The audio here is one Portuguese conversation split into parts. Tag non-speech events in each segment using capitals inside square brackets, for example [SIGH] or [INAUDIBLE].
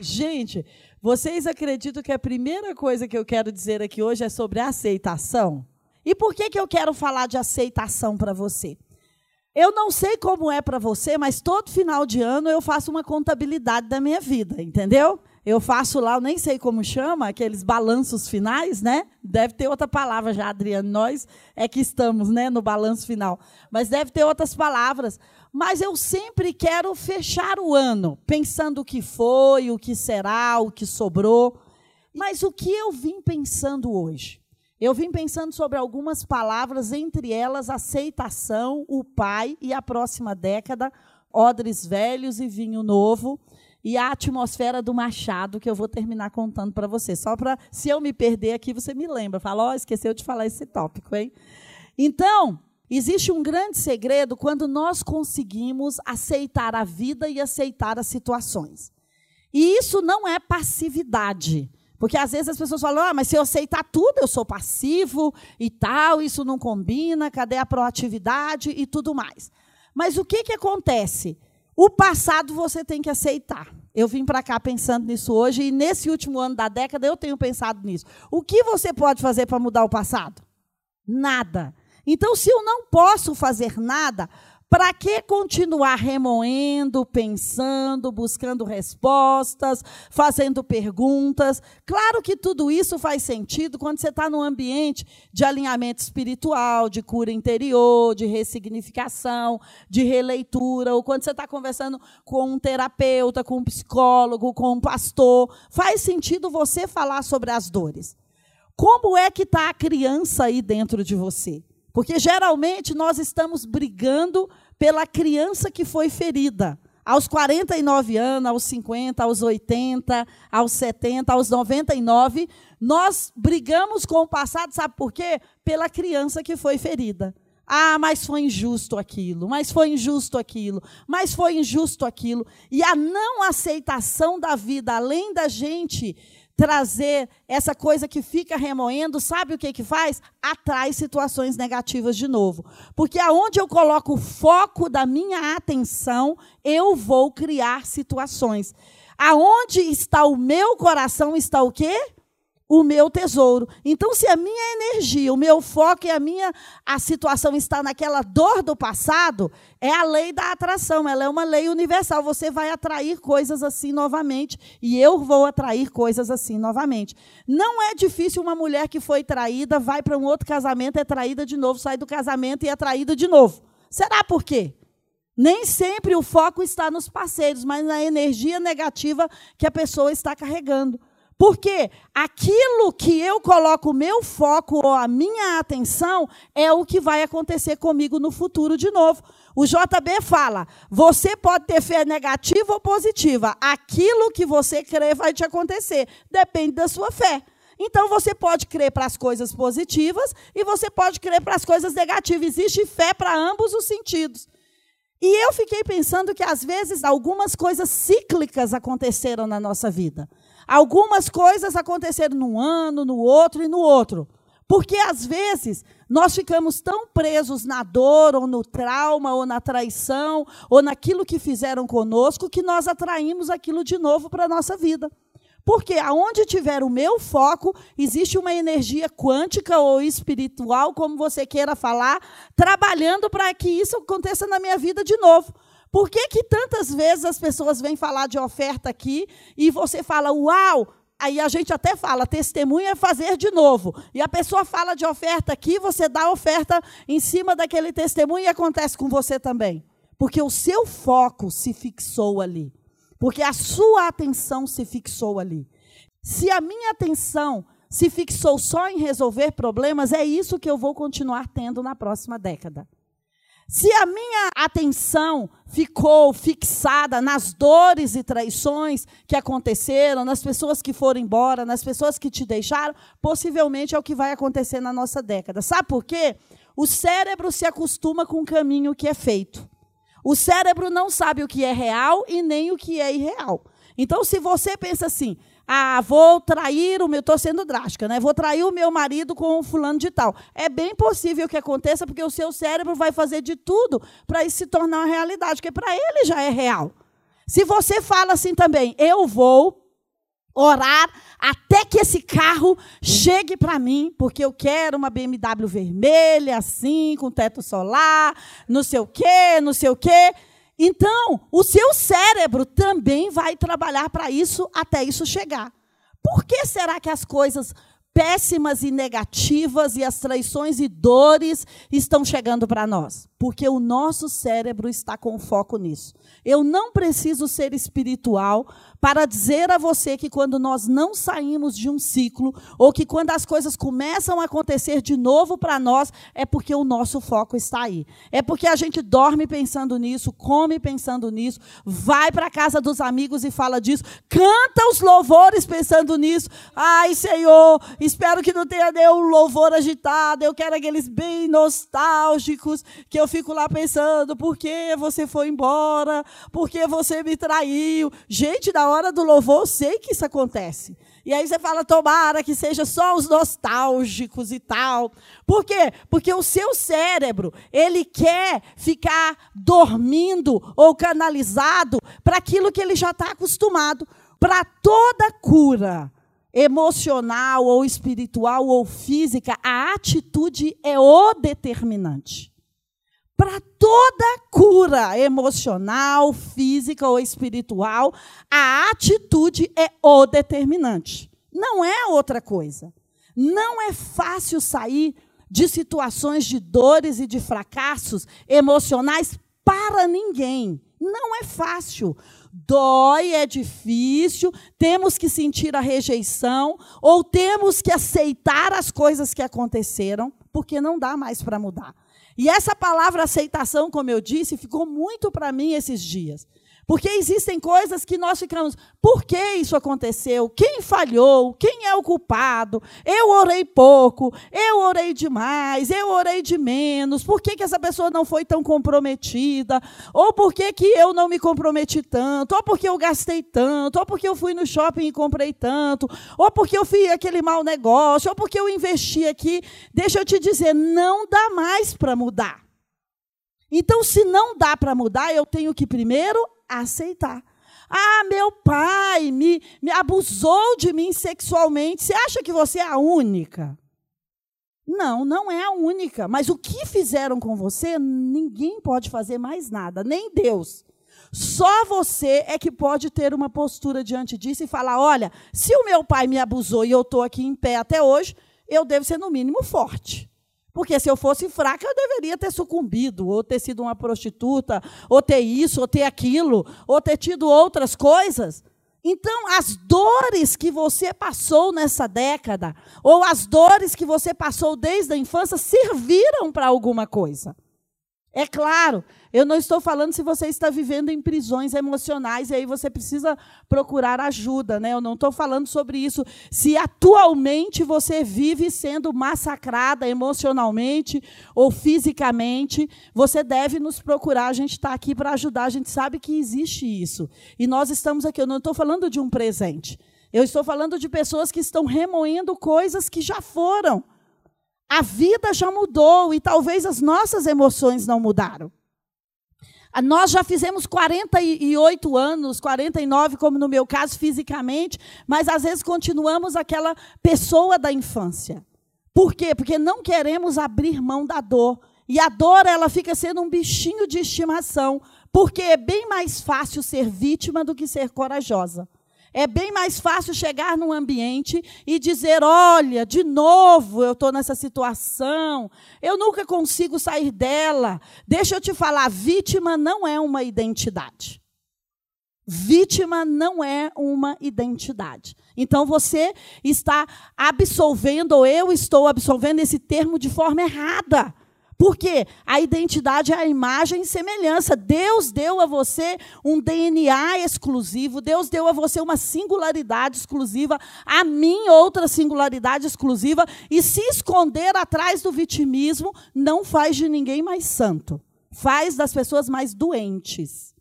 Gente, vocês acreditam que a primeira coisa que eu quero dizer aqui hoje é sobre aceitação? E por que, que eu quero falar de aceitação para você? Eu não sei como é para você, mas todo final de ano eu faço uma contabilidade da minha vida, entendeu? Eu faço lá, eu nem sei como chama, aqueles balanços finais, né? Deve ter outra palavra já, Adriano. Nós é que estamos, né, no balanço final. Mas deve ter outras palavras. Mas eu sempre quero fechar o ano pensando o que foi, o que será, o que sobrou. Mas o que eu vim pensando hoje? Eu vim pensando sobre algumas palavras, entre elas aceitação, o pai e a próxima década, odres velhos e vinho novo e a atmosfera do Machado, que eu vou terminar contando para você. Só para, se eu me perder aqui, você me lembra. Fala, ó, oh, esqueceu de falar esse tópico, hein? Então, existe um grande segredo quando nós conseguimos aceitar a vida e aceitar as situações. E isso não é passividade. Porque às vezes as pessoas falam, ah, mas se eu aceitar tudo, eu sou passivo e tal, isso não combina, cadê a proatividade e tudo mais. Mas o que, que acontece? O passado você tem que aceitar. Eu vim para cá pensando nisso hoje e nesse último ano da década eu tenho pensado nisso. O que você pode fazer para mudar o passado? Nada. Então, se eu não posso fazer nada, para que continuar remoendo, pensando, buscando respostas, fazendo perguntas? Claro que tudo isso faz sentido quando você está num ambiente de alinhamento espiritual, de cura interior, de ressignificação, de releitura, ou quando você está conversando com um terapeuta, com um psicólogo, com um pastor. Faz sentido você falar sobre as dores. Como é que está a criança aí dentro de você? Porque geralmente nós estamos brigando pela criança que foi ferida. Aos 49 anos, aos 50, aos 80, aos 70, aos 99, nós brigamos com o passado, sabe por quê? Pela criança que foi ferida. Ah, mas foi injusto aquilo, mas foi injusto aquilo, mas foi injusto aquilo. E a não aceitação da vida, além da gente trazer essa coisa que fica remoendo, sabe o que que faz? Atrai situações negativas de novo. Porque aonde eu coloco o foco da minha atenção, eu vou criar situações. Aonde está o meu coração, está o quê? O meu tesouro. Então, se a minha energia, o meu foco e a minha a situação está naquela dor do passado, é a lei da atração, ela é uma lei universal. Você vai atrair coisas assim novamente e eu vou atrair coisas assim novamente. Não é difícil uma mulher que foi traída, vai para um outro casamento, é traída de novo, sai do casamento e é traída de novo. Será por quê? Nem sempre o foco está nos parceiros, mas na energia negativa que a pessoa está carregando. Porque aquilo que eu coloco o meu foco ou a minha atenção é o que vai acontecer comigo no futuro de novo. O JB fala: você pode ter fé negativa ou positiva. Aquilo que você crê vai te acontecer. Depende da sua fé. Então você pode crer para as coisas positivas e você pode crer para as coisas negativas. Existe fé para ambos os sentidos. E eu fiquei pensando que às vezes algumas coisas cíclicas aconteceram na nossa vida. Algumas coisas aconteceram num ano, no outro e no outro. Porque às vezes nós ficamos tão presos na dor, ou no trauma, ou na traição, ou naquilo que fizeram conosco, que nós atraímos aquilo de novo para a nossa vida. Porque aonde tiver o meu foco, existe uma energia quântica ou espiritual, como você queira falar, trabalhando para que isso aconteça na minha vida de novo. Por que, que tantas vezes as pessoas vêm falar de oferta aqui e você fala, uau, Aí a gente até fala, testemunha é fazer de novo. E a pessoa fala de oferta aqui, você dá oferta em cima daquele testemunho e acontece com você também. Porque o seu foco se fixou ali. Porque a sua atenção se fixou ali. Se a minha atenção se fixou só em resolver problemas, é isso que eu vou continuar tendo na próxima década. Se a minha atenção ficou fixada nas dores e traições que aconteceram, nas pessoas que foram embora, nas pessoas que te deixaram, possivelmente é o que vai acontecer na nossa década. Sabe por quê? O cérebro se acostuma com o caminho que é feito. O cérebro não sabe o que é real e nem o que é irreal. Então, se você pensa assim, ah, vou trair o meu, estou sendo drástica, né? Vou trair o meu marido com um fulano de tal. É bem possível que aconteça, porque o seu cérebro vai fazer de tudo para isso se tornar uma realidade, porque para ele já é real. Se você fala assim também, eu vou orar até que esse carro chegue para mim, porque eu quero uma BMW vermelha, assim, com teto solar, não sei o quê, não sei o quê. Então, o seu cérebro também vai trabalhar para isso até isso chegar. Por que será que as coisas péssimas e negativas e as traições e dores estão chegando para nós? Porque o nosso cérebro está com foco nisso. Eu não preciso ser espiritual para dizer a você que quando nós não saímos de um ciclo, ou que quando as coisas começam a acontecer de novo para nós, é porque o nosso foco está aí. É porque a gente dorme pensando nisso, come pensando nisso, vai para a casa dos amigos e fala disso, canta os louvores pensando nisso. Ai, Senhor, espero que não tenha nenhum louvor agitado, eu quero aqueles bem nostálgicos, que eu fico lá pensando, por que você foi embora? Por que você me traiu? Gente, da hora do louvor, eu sei que isso acontece. E aí você fala, tomara que seja só os nostálgicos e tal. Por quê? Porque o seu cérebro, ele quer ficar dormindo ou canalizado para aquilo que ele já está acostumado. Para toda cura emocional ou espiritual ou física, a atitude é o determinante. Para toda cura emocional, física ou espiritual, a atitude é o determinante. Não é outra coisa. Não é fácil sair de situações de dores e de fracassos emocionais para ninguém. Não é fácil. Dói, é difícil, temos que sentir a rejeição, ou temos que aceitar as coisas que aconteceram, porque não dá mais para mudar. E essa palavra aceitação, como eu disse, ficou muito para mim esses dias. Porque existem coisas que nós ficamos, por que isso aconteceu? Quem falhou? Quem é o culpado? Eu orei pouco, eu orei demais, eu orei de menos. Por que, que essa pessoa não foi tão comprometida? Ou por que, que eu não me comprometi tanto? Ou porque eu gastei tanto? Ou porque eu fui no shopping e comprei tanto? Ou porque eu fiz aquele mau negócio? Ou porque eu investi aqui? Deixa eu te dizer, não dá mais para mudar. Então, se não dá para mudar, eu tenho que primeiro aceitar. Ah, meu pai me, me abusou de mim sexualmente. Você acha que você é a única? Não, não é a única. Mas o que fizeram com você, ninguém pode fazer mais nada, nem Deus. Só você é que pode ter uma postura diante disso e falar: olha, se o meu pai me abusou e eu estou aqui em pé até hoje, eu devo ser, no mínimo, forte. Porque se eu fosse fraca, eu deveria ter sucumbido, ou ter sido uma prostituta, ou ter isso, ou ter aquilo, ou ter tido outras coisas. Então, as dores que você passou nessa década, ou as dores que você passou desde a infância, serviram para alguma coisa. É claro, eu não estou falando se você está vivendo em prisões emocionais e aí você precisa procurar ajuda, né? Eu não estou falando sobre isso. Se atualmente você vive sendo massacrada emocionalmente ou fisicamente, você deve nos procurar. A gente está aqui para ajudar. A gente sabe que existe isso. E nós estamos aqui. Eu não estou falando de um presente. Eu estou falando de pessoas que estão remoendo coisas que já foram. A vida já mudou e talvez as nossas emoções não mudaram. Ah, nós já fizemos 48 anos, 49, como no meu caso, fisicamente, mas às vezes continuamos aquela pessoa da infância. Por quê? Porque não queremos abrir mão da dor. E a dor, ela fica sendo um bichinho de estimação, porque é bem mais fácil ser vítima do que ser corajosa. É bem mais fácil chegar num ambiente e dizer: olha, de novo eu estou nessa situação, eu nunca consigo sair dela. Deixa eu te falar: vítima não é uma identidade. Vítima não é uma identidade. Então você está absolvendo, ou eu estou absolvendo esse termo de forma errada. Porque a identidade é a imagem e semelhança. Deus deu a você um DNA exclusivo, Deus deu a você uma singularidade exclusiva, a mim outra singularidade exclusiva, e se esconder atrás do vitimismo não faz de ninguém mais santo, faz das pessoas mais doentes.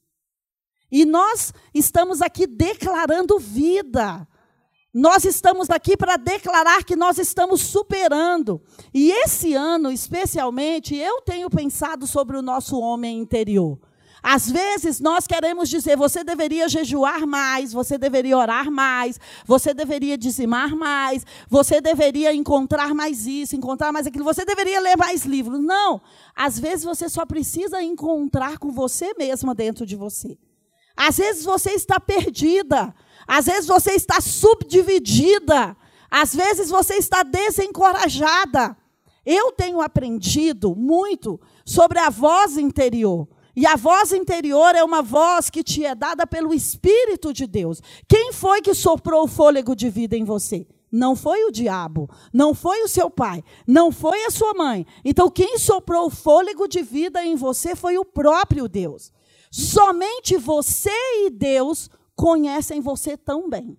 E nós estamos aqui declarando vida. Nós estamos aqui para declarar que nós estamos superando. E esse ano, especialmente, eu tenho pensado sobre o nosso homem interior. Às vezes nós queremos dizer, você deveria jejuar mais, você deveria orar mais, você deveria dizimar mais, você deveria encontrar mais isso, encontrar mais aquilo, você deveria ler mais livros. Não. Às vezes você só precisa encontrar com você mesma dentro de você. Às vezes você está perdida. Às vezes você está subdividida. Às vezes você está desencorajada. Eu tenho aprendido muito sobre a voz interior. E a voz interior é uma voz que te é dada pelo Espírito de Deus. Quem foi que soprou o fôlego de vida em você? Não foi o diabo, não foi o seu pai, não foi a sua mãe. Então, quem soprou o fôlego de vida em você foi o próprio Deus. Somente você e Deus conhecem você tão bem.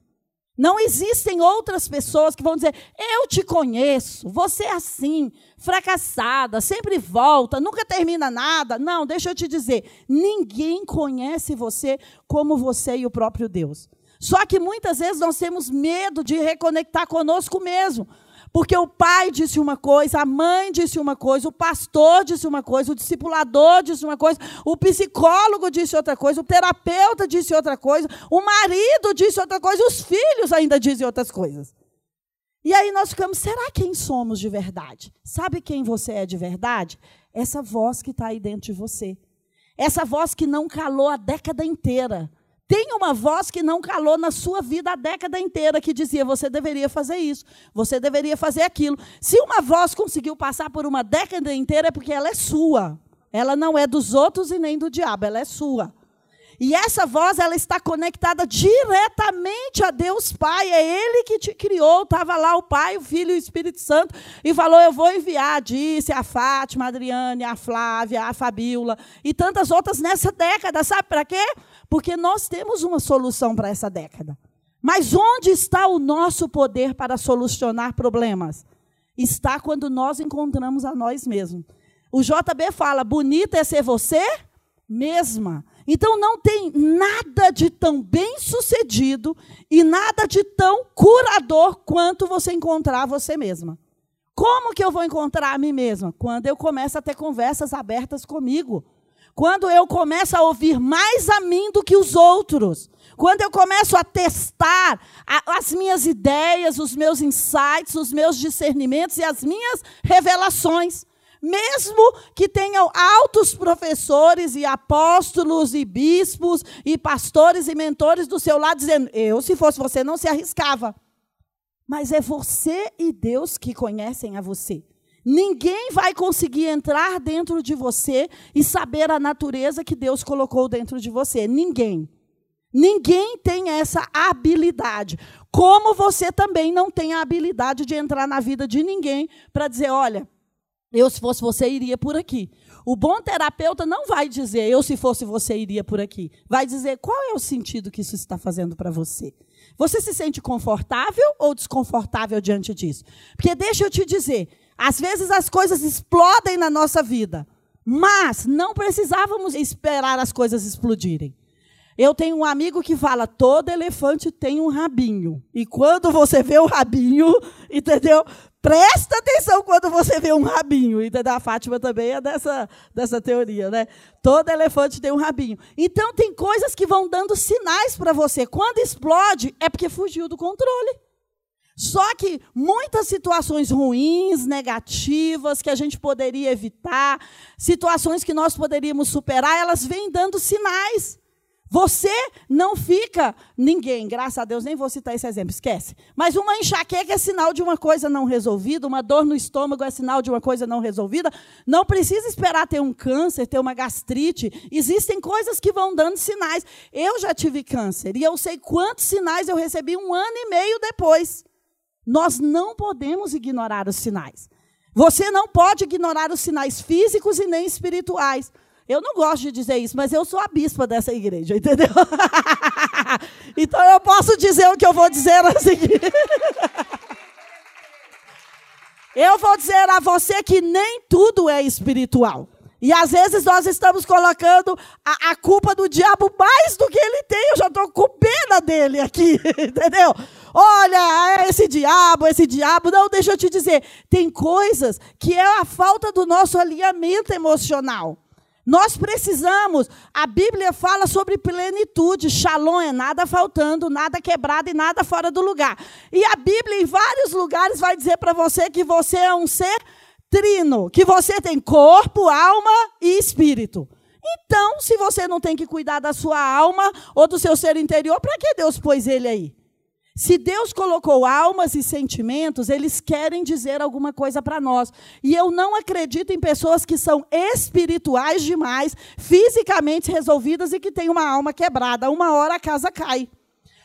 Não existem outras pessoas que vão dizer: Eu te conheço, você é assim, fracassada, sempre volta, nunca termina nada. Não, deixa eu te dizer: ninguém conhece você como você e o próprio Deus. Só que muitas vezes nós temos medo de reconectar conosco mesmo. Porque o pai disse uma coisa, a mãe disse uma coisa, o pastor disse uma coisa, o discipulador disse uma coisa, o psicólogo disse outra coisa, o terapeuta disse outra coisa, o marido disse outra coisa, os filhos ainda dizem outras coisas. E aí nós ficamos, será quem somos de verdade? Sabe quem você é de verdade? Essa voz que está aí dentro de você. Essa voz que não calou a década inteira. Tem uma voz que não calou na sua vida a década inteira, que dizia: você deveria fazer isso, você deveria fazer aquilo. Se uma voz conseguiu passar por uma década inteira, é porque ela é sua. Ela não é dos outros e nem do diabo, ela é sua. E essa voz, ela está conectada diretamente a Deus Pai. É Ele que te criou. Estava lá o Pai, o Filho e o Espírito Santo. E falou: Eu vou enviar, disse a Fátima, a Adriane, a Flávia, a Fabíola e tantas outras nessa década. Sabe para quê? Porque nós temos uma solução para essa década. Mas onde está o nosso poder para solucionar problemas? Está quando nós encontramos a nós mesmos. O JB fala: bonita é ser você mesma. Então não tem nada de tão bem sucedido e nada de tão curador quanto você encontrar você mesma. Como que eu vou encontrar a mim mesma? Quando eu começo a ter conversas abertas comigo. Quando eu começo a ouvir mais a mim do que os outros. Quando eu começo a testar as minhas ideias, os meus insights, os meus discernimentos e as minhas revelações. Mesmo que tenham altos professores e apóstolos e bispos e pastores e mentores do seu lado dizendo: "Eu, se fosse você, não se arriscava". Mas é você e Deus que conhecem a você. Ninguém vai conseguir entrar dentro de você e saber a natureza que Deus colocou dentro de você. Ninguém. Ninguém tem essa habilidade. Como você também não tem a habilidade de entrar na vida de ninguém para dizer: olha, eu, se fosse você, iria por aqui. O bom terapeuta não vai dizer, eu, se fosse você, iria por aqui. Vai dizer, qual é o sentido que isso está fazendo para você? Você se sente confortável ou desconfortável diante disso? Porque deixa eu te dizer, às vezes as coisas explodem na nossa vida, mas não precisávamos esperar as coisas explodirem. Eu tenho um amigo que fala: todo elefante tem um rabinho. E quando você vê o rabinho, [LAUGHS] entendeu? Presta atenção quando você vê um rabinho. E a Fátima também é dessa, dessa teoria, né? Todo elefante tem um rabinho. Então, tem coisas que vão dando sinais para você. Quando explode, é porque fugiu do controle. Só que muitas situações ruins, negativas, que a gente poderia evitar, situações que nós poderíamos superar, elas vêm dando sinais. Você não fica, ninguém, graças a Deus, nem vou citar esse exemplo, esquece. Mas uma enxaqueca é sinal de uma coisa não resolvida, uma dor no estômago é sinal de uma coisa não resolvida. Não precisa esperar ter um câncer, ter uma gastrite. Existem coisas que vão dando sinais. Eu já tive câncer e eu sei quantos sinais eu recebi um ano e meio depois. Nós não podemos ignorar os sinais. Você não pode ignorar os sinais físicos e nem espirituais. Eu não gosto de dizer isso, mas eu sou a bispa dessa igreja, entendeu? [LAUGHS] então eu posso dizer o que eu vou dizer assim. [LAUGHS] eu vou dizer a você que nem tudo é espiritual. E às vezes nós estamos colocando a, a culpa do diabo mais do que ele tem. Eu já estou com pena dele aqui, [LAUGHS] entendeu? Olha, esse diabo, esse diabo. Não, deixa eu te dizer. Tem coisas que é a falta do nosso alinhamento emocional. Nós precisamos. A Bíblia fala sobre plenitude. Shalom é nada faltando, nada quebrado e nada fora do lugar. E a Bíblia, em vários lugares, vai dizer para você que você é um ser trino, que você tem corpo, alma e espírito. Então, se você não tem que cuidar da sua alma ou do seu ser interior, para que Deus pôs ele aí? Se Deus colocou almas e sentimentos, eles querem dizer alguma coisa para nós. E eu não acredito em pessoas que são espirituais demais, fisicamente resolvidas e que têm uma alma quebrada. Uma hora a casa cai.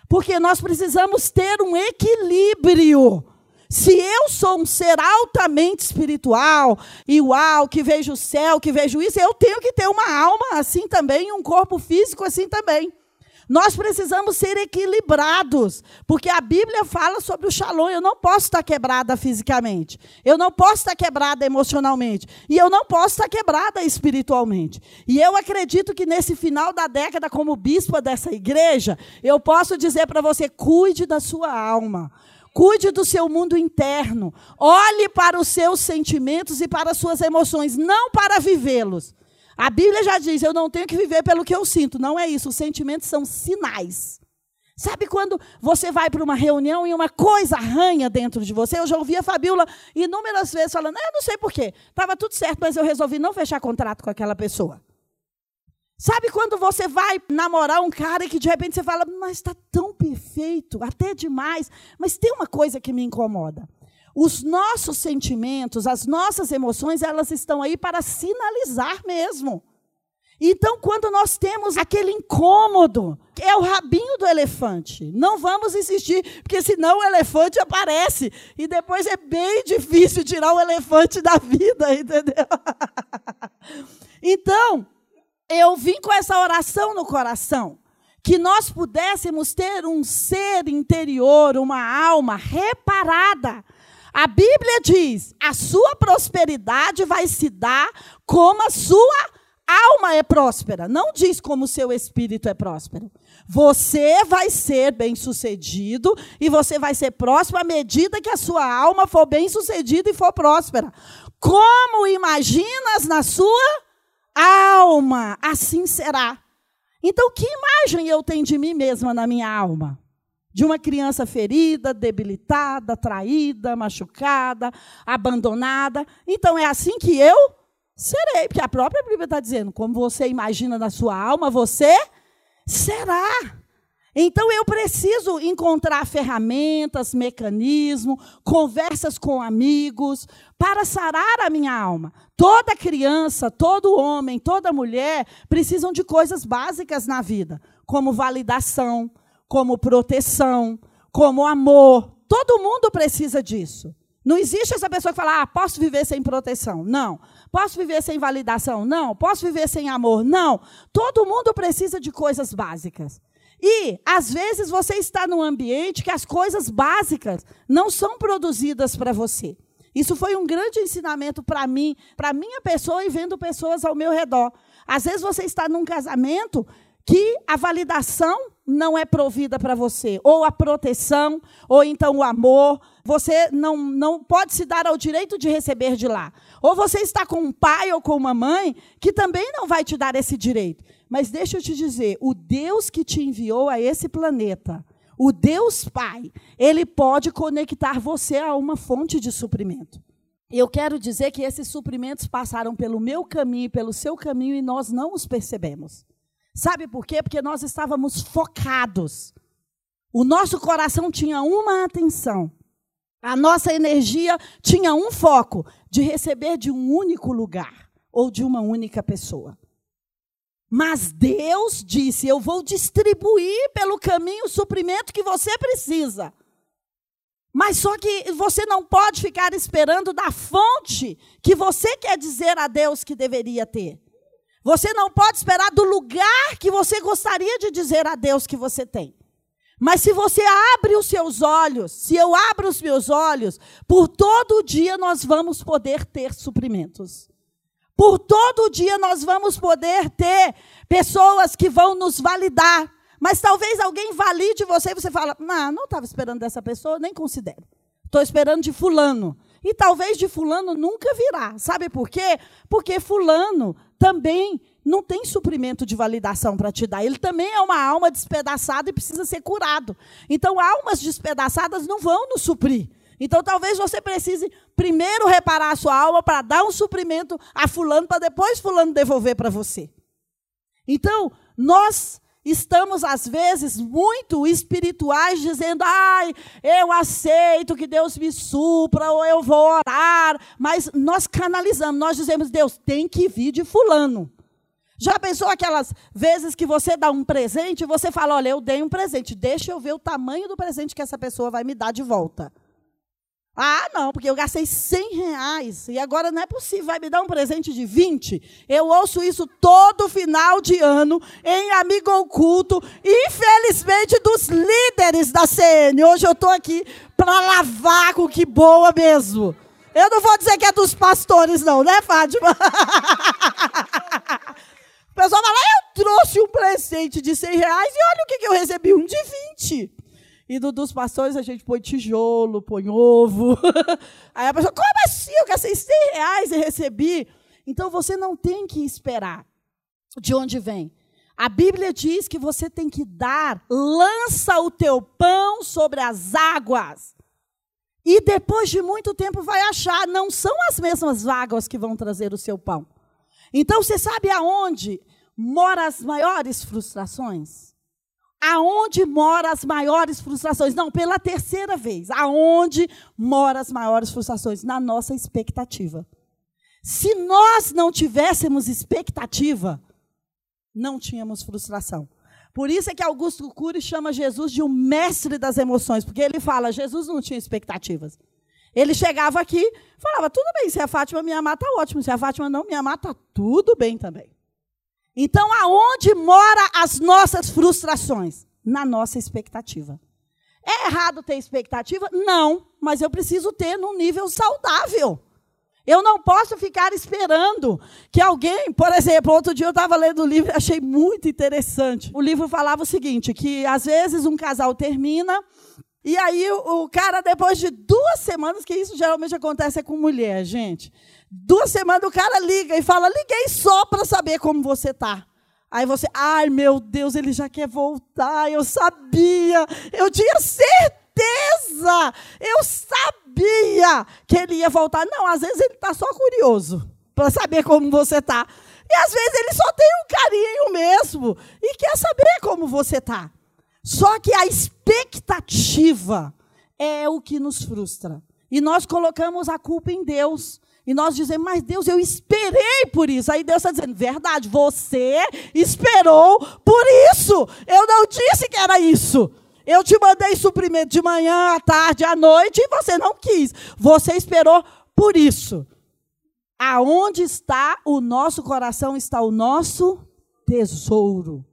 Porque nós precisamos ter um equilíbrio. Se eu sou um ser altamente espiritual, e que vejo o céu, que vejo isso, eu tenho que ter uma alma assim também, um corpo físico assim também. Nós precisamos ser equilibrados, porque a Bíblia fala sobre o shalom. Eu não posso estar quebrada fisicamente, eu não posso estar quebrada emocionalmente, e eu não posso estar quebrada espiritualmente. E eu acredito que nesse final da década, como bispo dessa igreja, eu posso dizer para você: cuide da sua alma. Cuide do seu mundo interno. Olhe para os seus sentimentos e para as suas emoções, não para vivê-los, a Bíblia já diz: eu não tenho que viver pelo que eu sinto. Não é isso. Os sentimentos são sinais. Sabe quando você vai para uma reunião e uma coisa arranha dentro de você? Eu já ouvi a Fabiola inúmeras vezes falando: eu não sei porquê. Estava tudo certo, mas eu resolvi não fechar contrato com aquela pessoa. Sabe quando você vai namorar um cara e que de repente você fala: mas está tão perfeito, até demais, mas tem uma coisa que me incomoda. Os nossos sentimentos, as nossas emoções, elas estão aí para sinalizar mesmo. Então, quando nós temos aquele incômodo, é o rabinho do elefante. Não vamos insistir, porque senão o elefante aparece. E depois é bem difícil tirar o elefante da vida, entendeu? [LAUGHS] Então, eu vim com essa oração no coração. Que nós pudéssemos ter um ser interior, uma alma reparada a Bíblia diz: a sua prosperidade vai se dar como a sua alma é próspera. Não diz como o seu espírito é próspero. Você vai ser bem-sucedido e você vai ser próspero à medida que a sua alma for bem-sucedida e for próspera. Como imaginas na sua alma, assim será. Então, que imagem eu tenho de mim mesma na minha alma? De uma criança ferida, debilitada, traída, machucada, abandonada. Então é assim que eu serei, porque a própria Bíblia está dizendo: como você imagina na sua alma, você será. Então eu preciso encontrar ferramentas, mecanismos, conversas com amigos para sarar a minha alma. Toda criança, todo homem, toda mulher precisam de coisas básicas na vida, como validação, como proteção, como amor. Todo mundo precisa disso. Não existe essa pessoa que fala, ah, posso viver sem proteção. Não. Posso viver sem validação? Não. Posso viver sem amor? Não. Todo mundo precisa de coisas básicas. E, às vezes, você está num ambiente que as coisas básicas não são produzidas para você. Isso foi um grande ensinamento para mim, para minha pessoa e vendo pessoas ao meu redor. Às vezes você está num casamento que a validação não é provida para você, ou a proteção, ou então o amor, você não, não pode se dar ao direito de receber de lá. Ou você está com um pai ou com uma mãe que também não vai te dar esse direito. Mas deixa eu te dizer, o Deus que te enviou a esse planeta, o Deus Pai, ele pode conectar você a uma fonte de suprimento. Eu quero dizer que esses suprimentos passaram pelo meu caminho e pelo seu caminho e nós não os percebemos. Sabe por quê? Porque nós estávamos focados. O nosso coração tinha uma atenção. A nossa energia tinha um foco de receber de um único lugar ou de uma única pessoa. Mas Deus disse: Eu vou distribuir pelo caminho o suprimento que você precisa. Mas só que você não pode ficar esperando da fonte que você quer dizer a Deus que deveria ter. Você não pode esperar do lugar que você gostaria de dizer a Deus que você tem. Mas se você abre os seus olhos, se eu abro os meus olhos, por todo dia nós vamos poder ter suprimentos. Por todo dia nós vamos poder ter pessoas que vão nos validar. Mas talvez alguém valide você e você fala: Não, não estava esperando dessa pessoa, nem considero. Estou esperando de Fulano. E talvez de Fulano nunca virá. Sabe por quê? Porque Fulano também não tem suprimento de validação para te dar. Ele também é uma alma despedaçada e precisa ser curado. Então, almas despedaçadas não vão nos suprir. Então, talvez você precise primeiro reparar a sua alma para dar um suprimento a fulano, para depois fulano devolver para você. Então, nós estamos, às vezes, muito espirituais, dizendo, ai, eu aceito que Deus me supra, ou eu vou orar. Mas nós canalizamos, nós dizemos, Deus, tem que vir de fulano. Já pensou aquelas vezes que você dá um presente e você fala, olha, eu dei um presente, deixa eu ver o tamanho do presente que essa pessoa vai me dar de volta. Ah, não, porque eu gastei 100 reais e agora não é possível, vai me dar um presente de 20. Eu ouço isso todo final de ano em Amigo Oculto, infelizmente dos líderes da CN. Hoje eu estou aqui para lavar com que boa mesmo. Eu não vou dizer que é dos pastores, não, né, Fátima? [LAUGHS] o pessoal fala, eu trouxe um presente de 100 reais e olha o que eu recebi, um de 20. E do, dos pastores a gente põe tijolo, põe ovo. [LAUGHS] Aí a pessoa, como assim? Eu gastei 100 reais e recebi. Então você não tem que esperar de onde vem. A Bíblia diz que você tem que dar, lança o teu pão sobre as águas. E depois de muito tempo vai achar, não são as mesmas águas que vão trazer o seu pão. Então você sabe aonde moram as maiores frustrações? Aonde moram as maiores frustrações? Não, pela terceira vez. Aonde moram as maiores frustrações? Na nossa expectativa. Se nós não tivéssemos expectativa, não tínhamos frustração. Por isso é que Augusto Cury chama Jesus de um mestre das emoções, porque ele fala, Jesus não tinha expectativas. Ele chegava aqui, falava, tudo bem, se a Fátima me amar, está ótimo. Se a Fátima não me amar, está tudo bem também. Então, aonde mora as nossas frustrações? Na nossa expectativa. É errado ter expectativa? Não, mas eu preciso ter num nível saudável. Eu não posso ficar esperando que alguém, por exemplo, outro dia eu estava lendo um livro e achei muito interessante. O livro falava o seguinte: que às vezes um casal termina e aí o, o cara, depois de duas semanas, que isso geralmente acontece com mulher, gente. Duas semanas o cara liga e fala: liguei só para saber como você está. Aí você, ai meu Deus, ele já quer voltar. Eu sabia, eu tinha certeza, eu sabia que ele ia voltar. Não, às vezes ele está só curioso para saber como você está. E às vezes ele só tem um carinho mesmo e quer saber como você está. Só que a expectativa é o que nos frustra. E nós colocamos a culpa em Deus. E nós dizemos, mas Deus, eu esperei por isso. Aí Deus está dizendo, verdade, você esperou por isso. Eu não disse que era isso. Eu te mandei suprimento de manhã, à tarde, à noite, e você não quis. Você esperou por isso. Aonde está o nosso coração, está o nosso tesouro.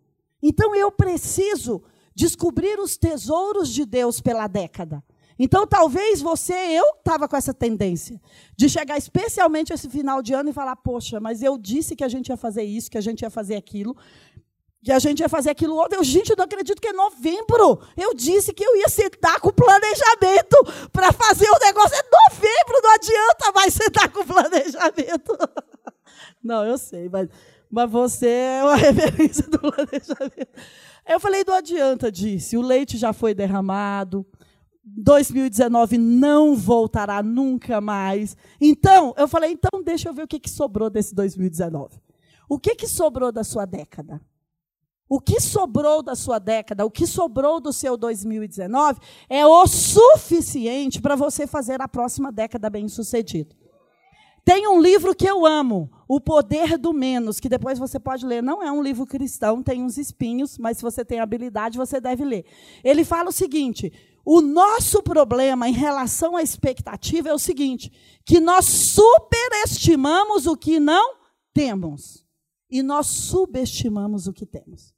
Então eu preciso descobrir os tesouros de Deus pela década. Então, talvez você, eu estava com essa tendência de chegar especialmente esse final de ano e falar: Poxa, mas eu disse que a gente ia fazer isso, que a gente ia fazer aquilo, que a gente ia fazer aquilo outro. Eu, gente, eu não acredito que é novembro. Eu disse que eu ia sentar com o planejamento para fazer o negócio. É novembro, não adianta mais sentar com o planejamento. [LAUGHS] Não, eu sei, mas, mas você é uma [LAUGHS] referência do planejamento. Eu falei: Não adianta, disse. O leite já foi derramado 2019 não voltará nunca mais. Então, eu falei, então deixa eu ver o que, que sobrou desse 2019. O que, que sobrou da sua década? O que sobrou da sua década, o que sobrou do seu 2019 é o suficiente para você fazer a próxima década bem sucedida. Tem um livro que eu amo, O Poder do Menos, que depois você pode ler. Não é um livro cristão, tem uns espinhos, mas se você tem habilidade, você deve ler. Ele fala o seguinte: o nosso problema em relação à expectativa é o seguinte: que nós superestimamos o que não temos e nós subestimamos o que temos.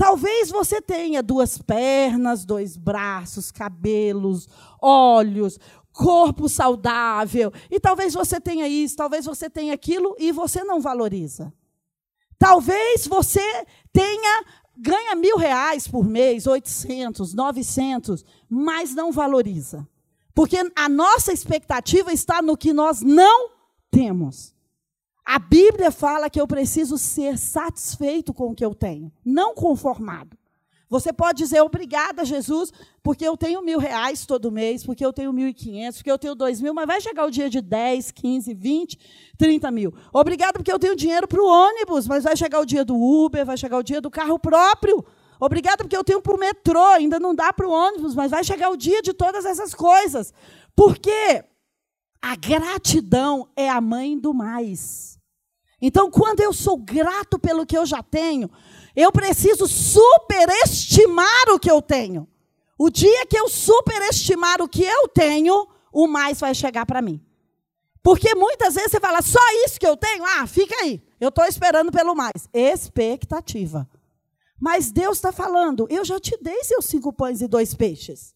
Talvez você tenha duas pernas, dois braços, cabelos, olhos, corpo saudável, e talvez você tenha isso, talvez você tenha aquilo e você não valoriza. Talvez você tenha ganha mil reais por mês, 800, 900, mas não valoriza. Porque a nossa expectativa está no que nós não temos. A Bíblia fala que eu preciso ser satisfeito com o que eu tenho, não conformado. Você pode dizer obrigada, Jesus, porque eu tenho mil reais todo mês, porque eu tenho mil e quinhentos, porque eu tenho dois mil, mas vai chegar o dia de dez, quinze, vinte, trinta mil. Obrigado porque eu tenho dinheiro para o ônibus, mas vai chegar o dia do Uber, vai chegar o dia do carro próprio. Obrigado porque eu tenho para o metrô, ainda não dá para o ônibus, mas vai chegar o dia de todas essas coisas. Porque a gratidão é a mãe do mais. Então, quando eu sou grato pelo que eu já tenho, eu preciso superestimar o que eu tenho. O dia que eu superestimar o que eu tenho, o mais vai chegar para mim. Porque muitas vezes você fala, só isso que eu tenho? Ah, fica aí. Eu estou esperando pelo mais. Expectativa. Mas Deus está falando, eu já te dei seus cinco pães e dois peixes.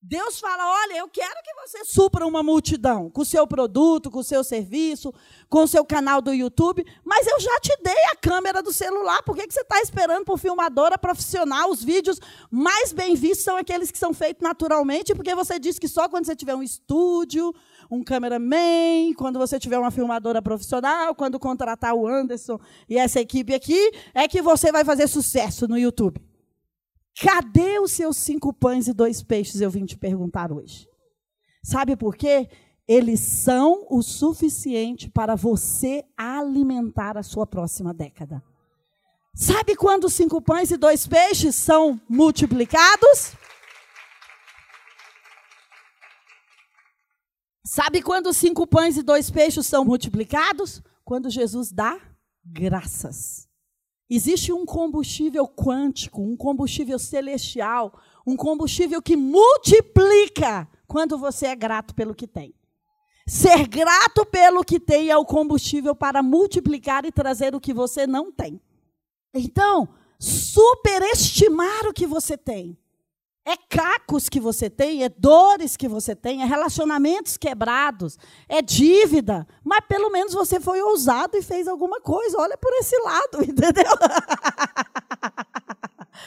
Deus fala: olha, eu quero que você supra uma multidão com o seu produto, com o seu serviço, com o seu canal do YouTube, mas eu já te dei a câmera do celular. Por que, que você está esperando por filmadora profissional? Os vídeos mais bem vistos são aqueles que são feitos naturalmente, porque você disse que só quando você tiver um estúdio, um cameraman, quando você tiver uma filmadora profissional, quando contratar o Anderson e essa equipe aqui, é que você vai fazer sucesso no YouTube. Cadê os seus cinco pães e dois peixes? Eu vim te perguntar hoje. Sabe por quê? Eles são o suficiente para você alimentar a sua próxima década. Sabe quando os cinco pães e dois peixes são multiplicados? Sabe quando os cinco pães e dois peixes são multiplicados? Quando Jesus dá graças. Existe um combustível quântico, um combustível celestial, um combustível que multiplica quando você é grato pelo que tem. Ser grato pelo que tem é o combustível para multiplicar e trazer o que você não tem. Então, superestimar o que você tem é cacos que você tem, é dores que você tem, é relacionamentos quebrados, é dívida. Mas pelo menos você foi ousado e fez alguma coisa. Olha por esse lado, [LAUGHS] entendeu?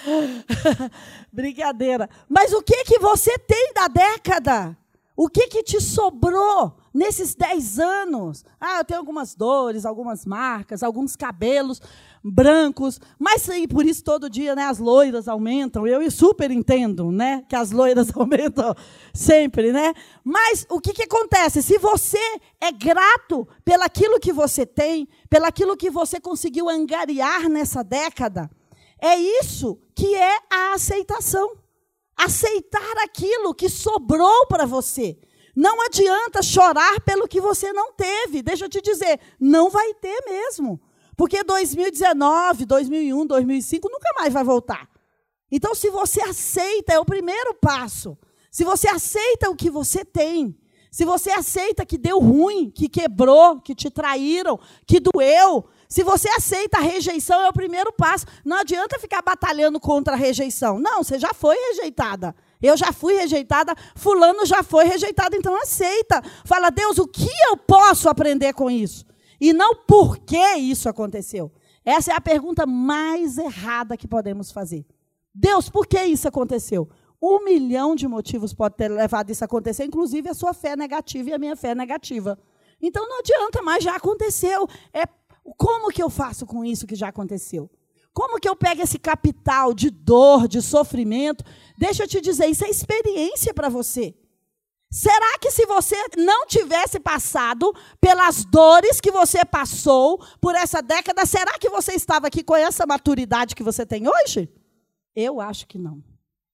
[LAUGHS] Brincadeira. Mas o que que você tem da década? O que que te sobrou nesses 10 anos? Ah, eu tenho algumas dores, algumas marcas, alguns cabelos brancos, mas e por isso todo dia, né, as loiras aumentam. Eu super entendo, né, que as loiras [LAUGHS] aumentam sempre, né? Mas o que que acontece? Se você é grato pelaquilo que você tem, pelaquilo que você conseguiu angariar nessa década, é isso que é a aceitação. Aceitar aquilo que sobrou para você. Não adianta chorar pelo que você não teve. Deixa eu te dizer, não vai ter mesmo. Porque 2019, 2001, 2005 nunca mais vai voltar. Então, se você aceita, é o primeiro passo. Se você aceita o que você tem, se você aceita que deu ruim, que quebrou, que te traíram, que doeu, se você aceita a rejeição, é o primeiro passo. Não adianta ficar batalhando contra a rejeição. Não, você já foi rejeitada. Eu já fui rejeitada, fulano já foi rejeitado, então aceita. Fala, Deus, o que eu posso aprender com isso? E não por que isso aconteceu. Essa é a pergunta mais errada que podemos fazer. Deus, por que isso aconteceu? Um milhão de motivos pode ter levado isso a acontecer, inclusive a sua fé negativa e a minha fé negativa. Então não adianta mais, já aconteceu. É como que eu faço com isso que já aconteceu? Como que eu pego esse capital de dor, de sofrimento? Deixa eu te dizer, isso é experiência para você. Será que se você não tivesse passado pelas dores que você passou por essa década, será que você estava aqui com essa maturidade que você tem hoje? Eu acho que não.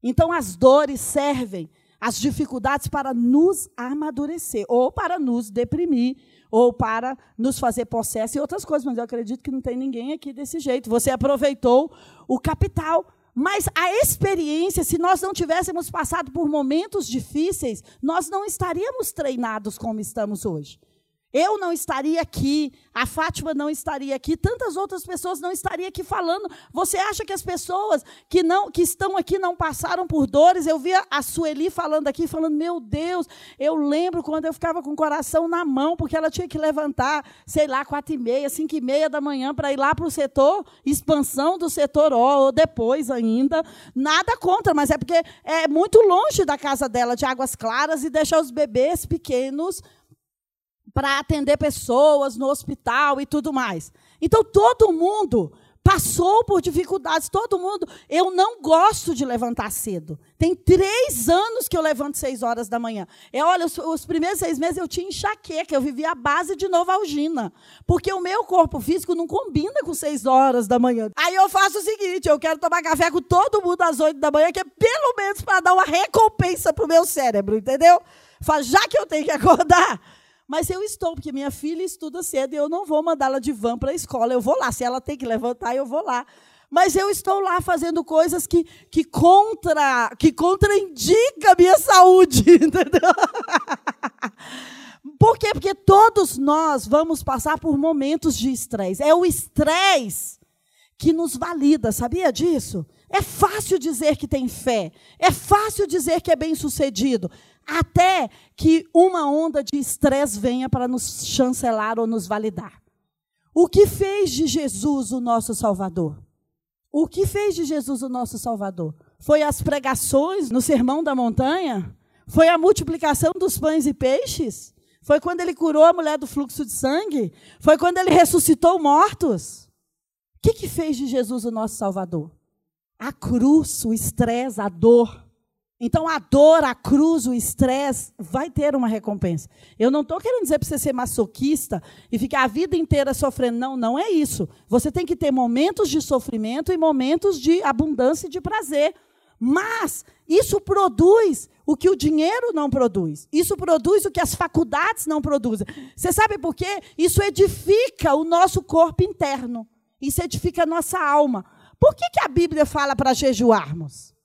Então as dores servem, as dificuldades para nos amadurecer, ou para nos deprimir, ou para nos fazer possesso e outras coisas, mas eu acredito que não tem ninguém aqui desse jeito. Você aproveitou o capital. Mas a experiência, se nós não tivéssemos passado por momentos difíceis, nós não estaríamos treinados como estamos hoje. Eu não estaria aqui, a Fátima não estaria aqui, tantas outras pessoas não estariam aqui falando. Você acha que as pessoas que não que estão aqui não passaram por dores? Eu via a Sueli falando aqui, falando: "Meu Deus, eu lembro quando eu ficava com o coração na mão, porque ela tinha que levantar, sei lá, quatro e meia, cinco e meia da manhã para ir lá para o setor expansão do setor O, ou depois ainda. Nada contra, mas é porque é muito longe da casa dela de Águas Claras e deixar os bebês pequenos para atender pessoas no hospital e tudo mais. Então todo mundo passou por dificuldades, todo mundo. Eu não gosto de levantar cedo. Tem três anos que eu levanto seis horas da manhã. É, olha, os, os primeiros seis meses eu tinha enxaqueca, eu vivia à base de novalgina. Porque o meu corpo físico não combina com seis horas da manhã. Aí eu faço o seguinte: eu quero tomar café com todo mundo às oito da manhã, que é pelo menos para dar uma recompensa para o meu cérebro, entendeu? Já que eu tenho que [LAUGHS] acordar, mas eu estou, porque minha filha estuda cedo e eu não vou mandá-la de van para a escola. Eu vou lá. Se ela tem que levantar, eu vou lá. Mas eu estou lá fazendo coisas que, que contra que contraindica a minha saúde, [LAUGHS] entendeu? Por quê? Porque todos nós vamos passar por momentos de estresse. É o estresse que nos valida, sabia disso? É fácil dizer que tem fé, é fácil dizer que é bem sucedido, até que uma onda de estresse venha para nos chancelar ou nos validar. O que fez de Jesus o nosso Salvador? O que fez de Jesus o nosso Salvador? Foi as pregações no Sermão da Montanha? Foi a multiplicação dos pães e peixes? Foi quando ele curou a mulher do fluxo de sangue? Foi quando ele ressuscitou mortos? O que, que fez de Jesus o nosso Salvador? A cruz, o estresse, a dor. Então, a dor, a cruz, o estresse vai ter uma recompensa. Eu não estou querendo dizer para você ser masoquista e ficar a vida inteira sofrendo. Não, não é isso. Você tem que ter momentos de sofrimento e momentos de abundância e de prazer. Mas isso produz o que o dinheiro não produz. Isso produz o que as faculdades não produzem. Você sabe por quê? Isso edifica o nosso corpo interno. Isso edifica a nossa alma. Por que, que a Bíblia fala para jejuarmos?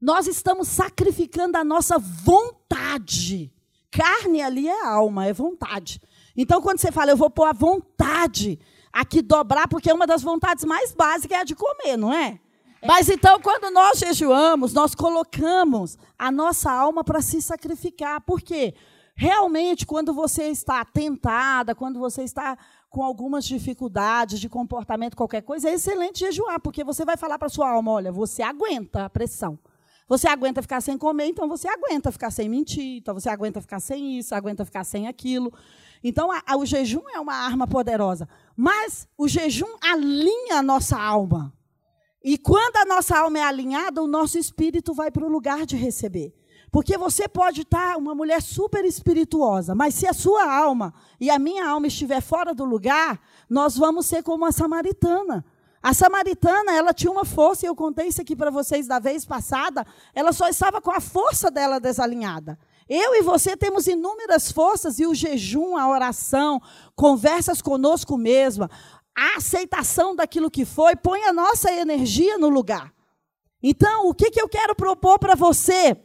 Nós estamos sacrificando a nossa vontade. Carne ali é alma, é vontade. Então, quando você fala, eu vou pôr a vontade aqui dobrar, porque uma das vontades mais básicas é a de comer, não é? Mas então, quando nós jejuamos, nós colocamos a nossa alma para se sacrificar. Por quê? Realmente, quando você está tentada, quando você está com algumas dificuldades de comportamento, qualquer coisa, é excelente jejuar, porque você vai falar para sua alma: olha, você aguenta a pressão. Você aguenta ficar sem comer, então você aguenta ficar sem mentir, então você aguenta ficar sem isso, aguenta ficar sem aquilo. Então, a, a, o jejum é uma arma poderosa. Mas o jejum alinha a nossa alma. E quando a nossa alma é alinhada, o nosso espírito vai para o lugar de receber. Porque você pode estar uma mulher super espirituosa, mas se a sua alma e a minha alma estiver fora do lugar, nós vamos ser como a samaritana. A samaritana, ela tinha uma força, e eu contei isso aqui para vocês da vez passada, ela só estava com a força dela desalinhada. Eu e você temos inúmeras forças, e o jejum, a oração, conversas conosco mesma, a aceitação daquilo que foi, põe a nossa energia no lugar. Então, o que, que eu quero propor para você?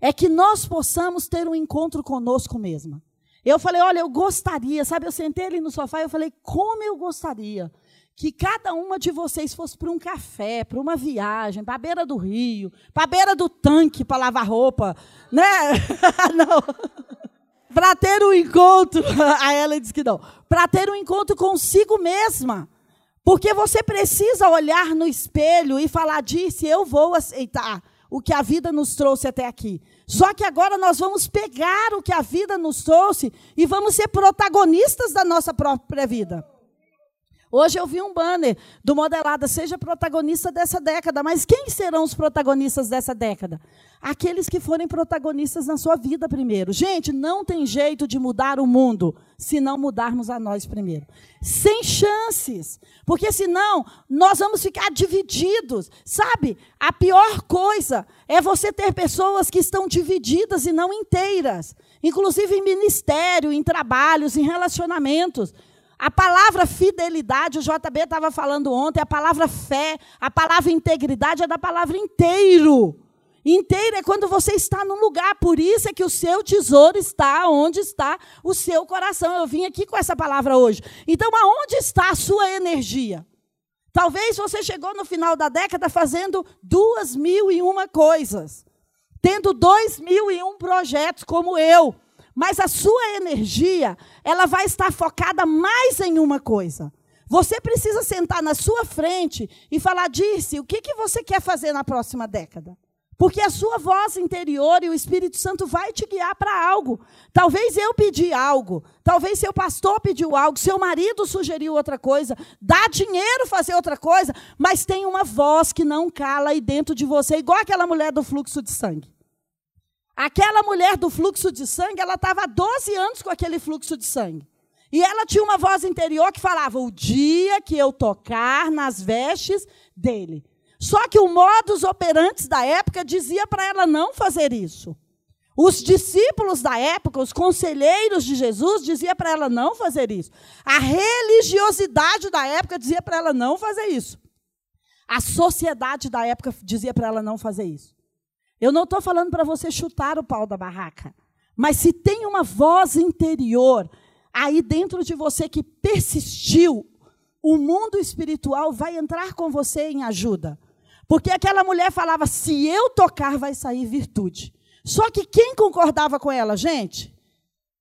é que nós possamos ter um encontro conosco mesma. Eu falei, olha, eu gostaria, sabe? Eu sentei ali no sofá e eu falei, como eu gostaria que cada uma de vocês fosse para um café, para uma viagem, para a beira do rio, para a beira do tanque para lavar roupa, né? [LAUGHS] para ter um encontro, [LAUGHS] a ela disse que não. Para ter um encontro consigo mesma. Porque você precisa olhar no espelho e falar, disse, eu vou aceitar o que a vida nos trouxe até aqui. Só que agora nós vamos pegar o que a vida nos trouxe e vamos ser protagonistas da nossa própria vida. Hoje eu vi um banner do Modelada, seja protagonista dessa década. Mas quem serão os protagonistas dessa década? Aqueles que forem protagonistas na sua vida primeiro. Gente, não tem jeito de mudar o mundo se não mudarmos a nós primeiro. Sem chances. Porque senão nós vamos ficar divididos. Sabe? A pior coisa é você ter pessoas que estão divididas e não inteiras. Inclusive em ministério, em trabalhos, em relacionamentos. A palavra fidelidade, o JB estava falando ontem, a palavra fé, a palavra integridade é da palavra inteiro. Inteiro é quando você está num lugar, por isso é que o seu tesouro está onde está o seu coração. Eu vim aqui com essa palavra hoje. Então, aonde está a sua energia? Talvez você chegou no final da década fazendo duas mil e uma coisas, tendo dois mil e um projetos como eu. Mas a sua energia, ela vai estar focada mais em uma coisa. Você precisa sentar na sua frente e falar, Dirce, o que, que você quer fazer na próxima década? Porque a sua voz interior e o Espírito Santo vai te guiar para algo. Talvez eu pedi algo, talvez seu pastor pediu algo, seu marido sugeriu outra coisa, dá dinheiro fazer outra coisa, mas tem uma voz que não cala aí dentro de você, igual aquela mulher do fluxo de sangue. Aquela mulher do fluxo de sangue, ela estava há 12 anos com aquele fluxo de sangue. E ela tinha uma voz interior que falava: o dia que eu tocar nas vestes dele. Só que o modus operandi da época dizia para ela não fazer isso. Os discípulos da época, os conselheiros de Jesus, dizia para ela não fazer isso. A religiosidade da época dizia para ela não fazer isso. A sociedade da época dizia para ela não fazer isso. Eu não estou falando para você chutar o pau da barraca, mas se tem uma voz interior aí dentro de você que persistiu, o mundo espiritual vai entrar com você em ajuda. Porque aquela mulher falava: se eu tocar, vai sair virtude. Só que quem concordava com ela, gente?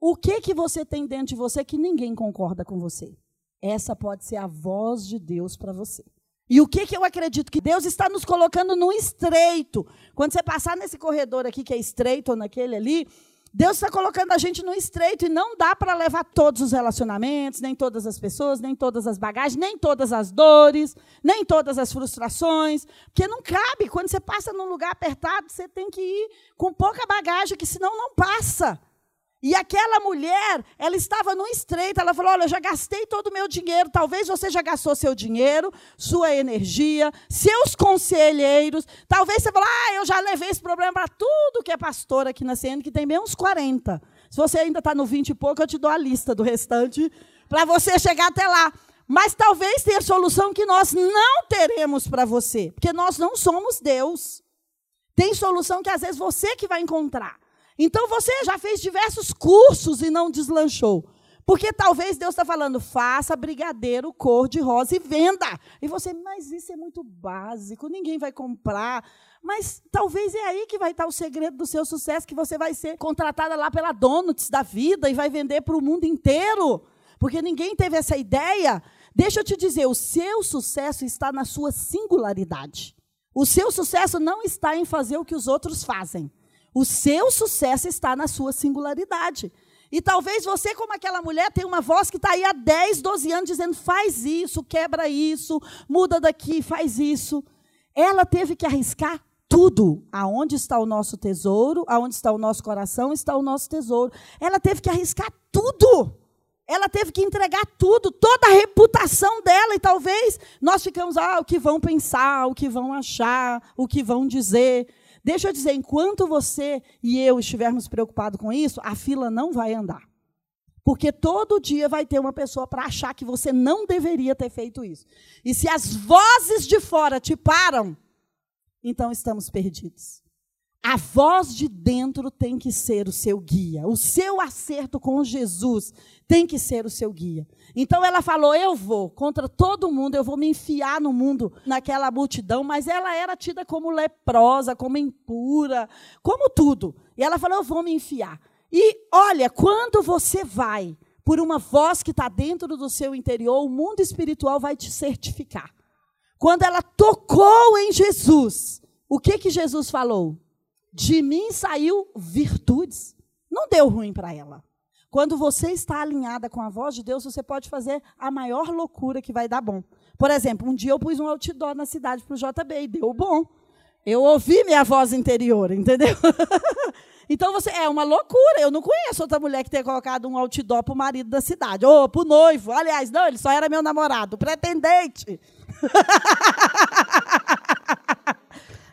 O que que você tem dentro de você que ninguém concorda com você? Essa pode ser a voz de Deus para você. E o que, que eu acredito? Que Deus está nos colocando no estreito. Quando você passar nesse corredor aqui, que é estreito, ou naquele ali, Deus está colocando a gente no estreito e não dá para levar todos os relacionamentos, nem todas as pessoas, nem todas as bagagens, nem todas as dores, nem todas as frustrações, porque não cabe. Quando você passa num lugar apertado, você tem que ir com pouca bagagem, que senão não passa. E aquela mulher, ela estava no estreito, ela falou: Olha, eu já gastei todo o meu dinheiro. Talvez você já gastou seu dinheiro, sua energia, seus conselheiros. Talvez você falou: Ah, eu já levei esse problema para tudo que é pastor aqui na CN, que tem bem uns 40. Se você ainda está no 20 e pouco, eu te dou a lista do restante para você chegar até lá. Mas talvez tenha solução que nós não teremos para você, porque nós não somos Deus. Tem solução que às vezes você que vai encontrar. Então você já fez diversos cursos e não deslanchou. Porque talvez Deus está falando, faça brigadeiro cor de rosa e venda. E você, mas isso é muito básico, ninguém vai comprar. Mas talvez é aí que vai estar o segredo do seu sucesso, que você vai ser contratada lá pela Donuts da vida e vai vender para o mundo inteiro. Porque ninguém teve essa ideia. Deixa eu te dizer, o seu sucesso está na sua singularidade. O seu sucesso não está em fazer o que os outros fazem. O seu sucesso está na sua singularidade. E talvez você, como aquela mulher, tenha uma voz que está aí há 10, 12 anos dizendo: faz isso, quebra isso, muda daqui, faz isso. Ela teve que arriscar tudo. Aonde está o nosso tesouro, aonde está o nosso coração, está o nosso tesouro. Ela teve que arriscar tudo. Ela teve que entregar tudo, toda a reputação dela. E talvez nós ficamos, ah, o que vão pensar, o que vão achar, o que vão dizer. Deixa eu dizer, enquanto você e eu estivermos preocupados com isso, a fila não vai andar. Porque todo dia vai ter uma pessoa para achar que você não deveria ter feito isso. E se as vozes de fora te param, então estamos perdidos. A voz de dentro tem que ser o seu guia. O seu acerto com Jesus tem que ser o seu guia. Então ela falou: Eu vou contra todo mundo, eu vou me enfiar no mundo, naquela multidão. Mas ela era tida como leprosa, como impura, como tudo. E ela falou: Eu vou me enfiar. E olha, quando você vai por uma voz que está dentro do seu interior, o mundo espiritual vai te certificar. Quando ela tocou em Jesus, o que que Jesus falou? De mim saiu virtudes. Não deu ruim para ela. Quando você está alinhada com a voz de Deus, você pode fazer a maior loucura que vai dar bom. Por exemplo, um dia eu pus um outdoor na cidade para o JB e deu bom. Eu ouvi minha voz interior, entendeu? [LAUGHS] então você é uma loucura. Eu não conheço outra mulher que tenha colocado um outdoor para o marido da cidade. Ou para o noivo. Aliás, não, ele só era meu namorado, pretendente. [LAUGHS]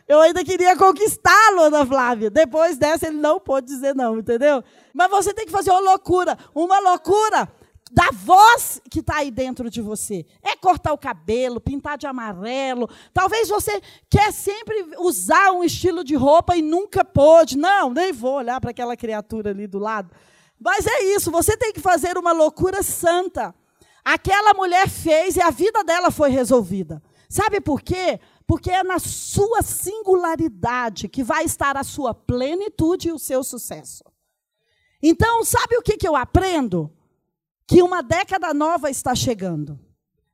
Eu ainda queria conquistá-lo, Ana Flávia. Depois dessa, ele não pôde dizer não, entendeu? Mas você tem que fazer uma loucura. Uma loucura da voz que está aí dentro de você. É cortar o cabelo, pintar de amarelo. Talvez você quer sempre usar um estilo de roupa e nunca pôde. Não, nem vou olhar para aquela criatura ali do lado. Mas é isso, você tem que fazer uma loucura santa. Aquela mulher fez e a vida dela foi resolvida. Sabe por quê? Porque é na sua singularidade que vai estar a sua plenitude e o seu sucesso. Então, sabe o que, que eu aprendo? Que uma década nova está chegando.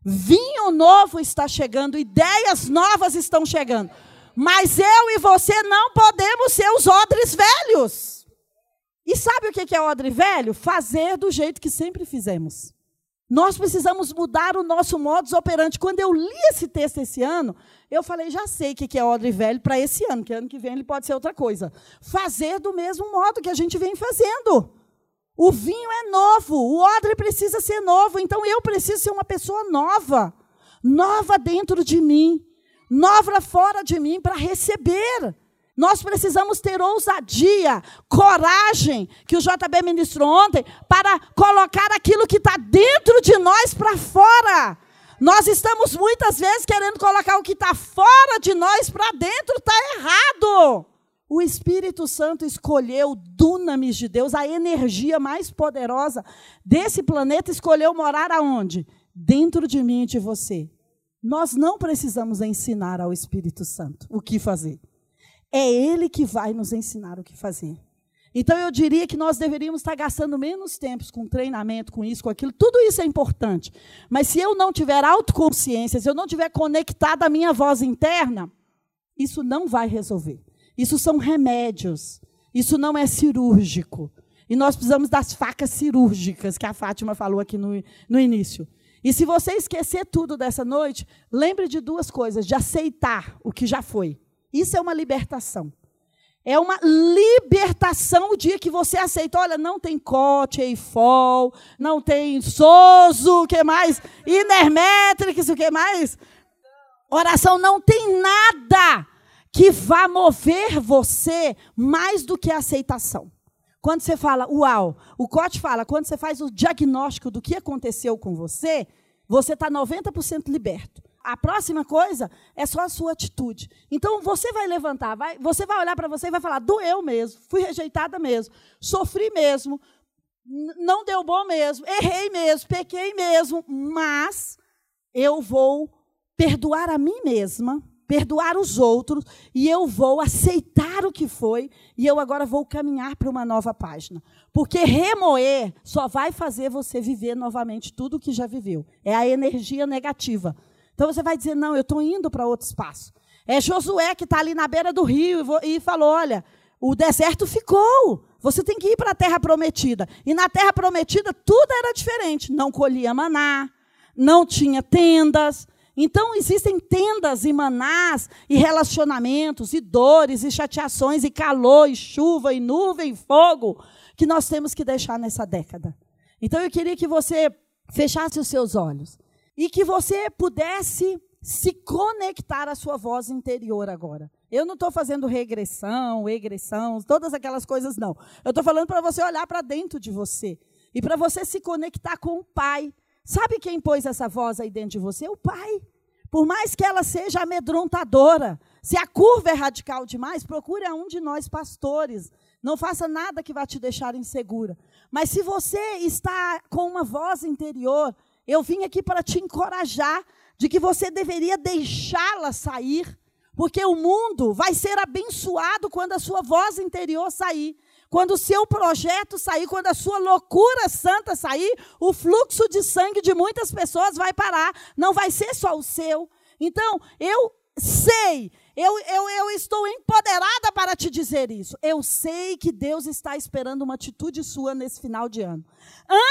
Vinho novo está chegando, ideias novas estão chegando. Mas eu e você não podemos ser os odres velhos. E sabe o que é odre velho? Fazer do jeito que sempre fizemos. Nós precisamos mudar o nosso modus operandi. Quando eu li esse texto esse ano, eu falei, já sei o que é odre velho para esse ano, que ano que vem ele pode ser outra coisa. Fazer do mesmo modo que a gente vem fazendo. O vinho é novo, o odre precisa ser novo, então eu preciso ser uma pessoa nova. Nova dentro de mim, nova fora de mim para receber. Nós precisamos ter ousadia, coragem, que o JB ministrou ontem, para colocar aquilo que está dentro de nós para fora. Nós estamos muitas vezes querendo colocar o que está fora de nós para dentro, está errado. O Espírito Santo escolheu dunamis de Deus, a energia mais poderosa desse planeta, escolheu morar aonde? Dentro de mim e de você. Nós não precisamos ensinar ao Espírito Santo o que fazer. É Ele que vai nos ensinar o que fazer. Então eu diria que nós deveríamos estar gastando menos tempo com treinamento, com isso, com aquilo. Tudo isso é importante. Mas se eu não tiver autoconsciência, se eu não tiver conectada à minha voz interna, isso não vai resolver. Isso são remédios. Isso não é cirúrgico. E nós precisamos das facas cirúrgicas que a Fátima falou aqui no, no início. E se você esquecer tudo dessa noite, lembre de duas coisas: de aceitar o que já foi isso é uma libertação. É uma libertação o dia que você aceita. Olha, não tem Cote, Eiffel, não tem Soso, o que mais? Inermétrix, o que mais? Oração não tem nada que vá mover você mais do que a aceitação. Quando você fala, uau, o Cote fala, quando você faz o diagnóstico do que aconteceu com você, você está 90% liberto a próxima coisa é só a sua atitude. Então você vai levantar, vai, você vai olhar para você e vai falar: doeu mesmo, fui rejeitada mesmo, sofri mesmo, não deu bom mesmo, errei mesmo, pequei mesmo, mas eu vou perdoar a mim mesma, perdoar os outros e eu vou aceitar o que foi e eu agora vou caminhar para uma nova página. Porque remoer só vai fazer você viver novamente tudo o que já viveu. É a energia negativa. Então você vai dizer: não, eu estou indo para outro espaço. É Josué que está ali na beira do rio e, falou: olha, o deserto ficou. Você tem que ir para a terra prometida. E na terra prometida tudo era diferente. Não colhia maná, não tinha tendas. Então existem tendas e manás e relacionamentos e dores e chateações e calor e chuva e nuvem e fogo que nós temos que deixar nessa década. Então eu queria que você fechasse os seus olhos e que você pudesse se conectar à sua voz interior agora. Eu não estou fazendo regressão, egressão, todas aquelas coisas, não. Eu estou falando para você olhar para dentro de você e para você se conectar com o Pai. Sabe quem pôs essa voz aí dentro de você? O Pai. Por mais que ela seja amedrontadora, se a curva é radical demais, procure um de nós pastores. Não faça nada que vá te deixar insegura. Mas se você está com uma voz interior eu vim aqui para te encorajar de que você deveria deixá-la sair, porque o mundo vai ser abençoado quando a sua voz interior sair. Quando o seu projeto sair, quando a sua loucura santa sair, o fluxo de sangue de muitas pessoas vai parar, não vai ser só o seu. Então, eu sei eu, eu, eu estou empoderada para te dizer isso. Eu sei que Deus está esperando uma atitude sua nesse final de ano.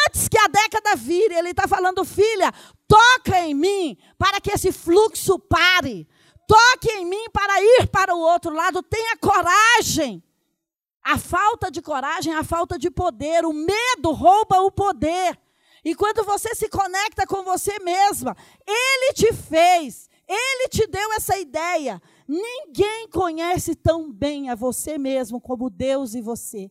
Antes que a década vire, Ele está falando, filha, toca em mim para que esse fluxo pare. Toque em mim para ir para o outro lado. Tenha coragem. A falta de coragem, a falta de poder, o medo rouba o poder. E quando você se conecta com você mesma, Ele te fez, Ele te deu essa ideia. Ninguém conhece tão bem a você mesmo como Deus e você.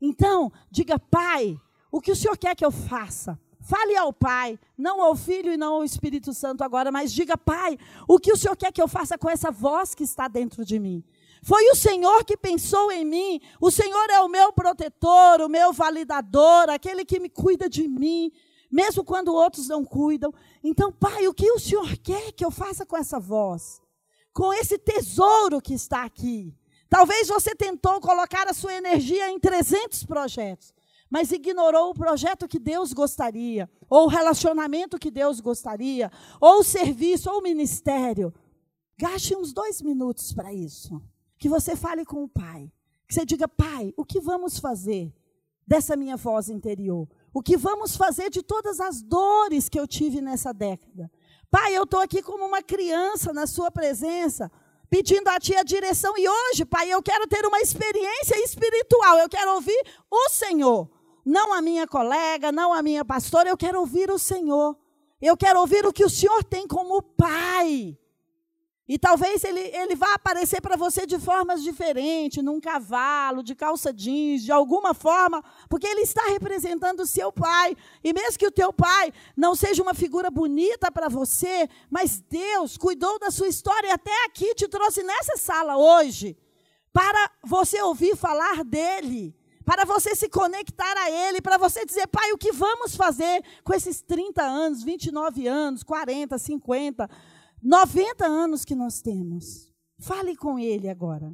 Então, diga, Pai, o que o Senhor quer que eu faça? Fale ao Pai, não ao Filho e não ao Espírito Santo agora, mas diga, Pai, o que o Senhor quer que eu faça com essa voz que está dentro de mim? Foi o Senhor que pensou em mim. O Senhor é o meu protetor, o meu validador, aquele que me cuida de mim, mesmo quando outros não cuidam. Então, Pai, o que o Senhor quer que eu faça com essa voz? Com esse tesouro que está aqui. Talvez você tentou colocar a sua energia em 300 projetos, mas ignorou o projeto que Deus gostaria, ou o relacionamento que Deus gostaria, ou o serviço, ou o ministério. Gaste uns dois minutos para isso. Que você fale com o pai. Que você diga, pai, o que vamos fazer dessa minha voz interior? O que vamos fazer de todas as dores que eu tive nessa década? Pai, eu estou aqui como uma criança na sua presença, pedindo a Ti a direção. E hoje, Pai, eu quero ter uma experiência espiritual. Eu quero ouvir o Senhor. Não a minha colega, não a minha pastora. Eu quero ouvir o Senhor. Eu quero ouvir o que o Senhor tem como Pai. E talvez ele, ele vá aparecer para você de formas diferentes, num cavalo, de calça jeans, de alguma forma, porque ele está representando o seu pai. E mesmo que o teu pai não seja uma figura bonita para você, mas Deus cuidou da sua história e até aqui te trouxe nessa sala hoje, para você ouvir falar dele, para você se conectar a ele, para você dizer, pai, o que vamos fazer com esses 30 anos, 29 anos, 40, 50 90 anos que nós temos. Fale com ele agora.